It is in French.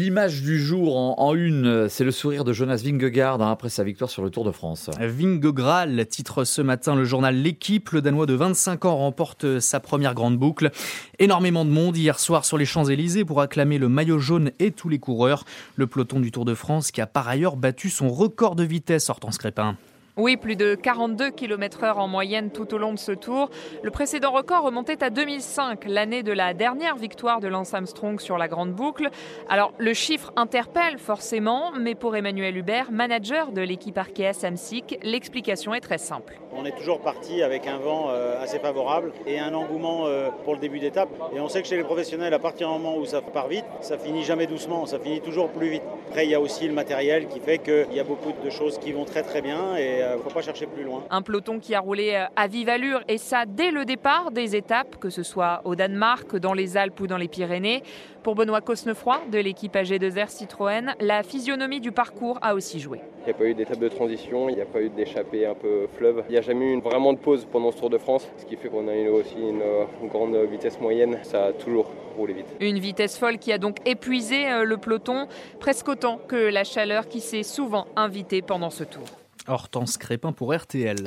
L'image du jour en, une, c'est le sourire de Jonas Vingegaard hein, après sa victoire sur le Tour de France. Vingegaard titre ce matin le journal L'équipe. Le Danois de 25 ans remporte sa première grande boucle. Énormément de monde hier soir sur les Champs-Élysées pour acclamer le maillot jaune et tous les coureurs. Le peloton du Tour de France qui a par ailleurs battu son record de vitesse, Hortense Crépin. Oui, plus de 42 km h en moyenne tout au long de ce tour. Le précédent record remontait à 2005, l'année de la dernière victoire de Lance Armstrong sur la Grande Boucle. Alors, le chiffre interpelle forcément, mais pour Emmanuel Hubert, manager de l'équipe Arkea Samsic, l'explication est très simple. On est toujours parti avec un vent euh, assez favorable et un engouement euh, pour le début d'étape. Et on sait que chez les professionnels, à partir du moment où ça part vite, ça finit jamais doucement, ça finit toujours plus vite. Après, il y a aussi le matériel qui fait qu'il y a beaucoup de choses qui vont très très bien et ne euh, faut pas chercher plus loin. Un peloton qui a roulé à vive allure et ça dès le départ des étapes, que ce soit au Danemark, dans les Alpes ou dans les Pyrénées. Pour Benoît Cosnefroy de l'équipe AG2R Citroën, la physionomie du parcours a aussi joué. Il n'y a pas eu d'étape de transition, il n'y a pas eu d'échappée un peu fleuve. Il n'y a jamais eu vraiment de pause pendant ce Tour de France, ce qui fait qu'on a eu aussi une, une grande vitesse moyenne. Ça a toujours roulé vite. Une vitesse folle qui a donc épuisé euh, le peloton, presque autant que la chaleur qui s'est souvent invitée pendant ce tour. Hortense Crépin pour RTL.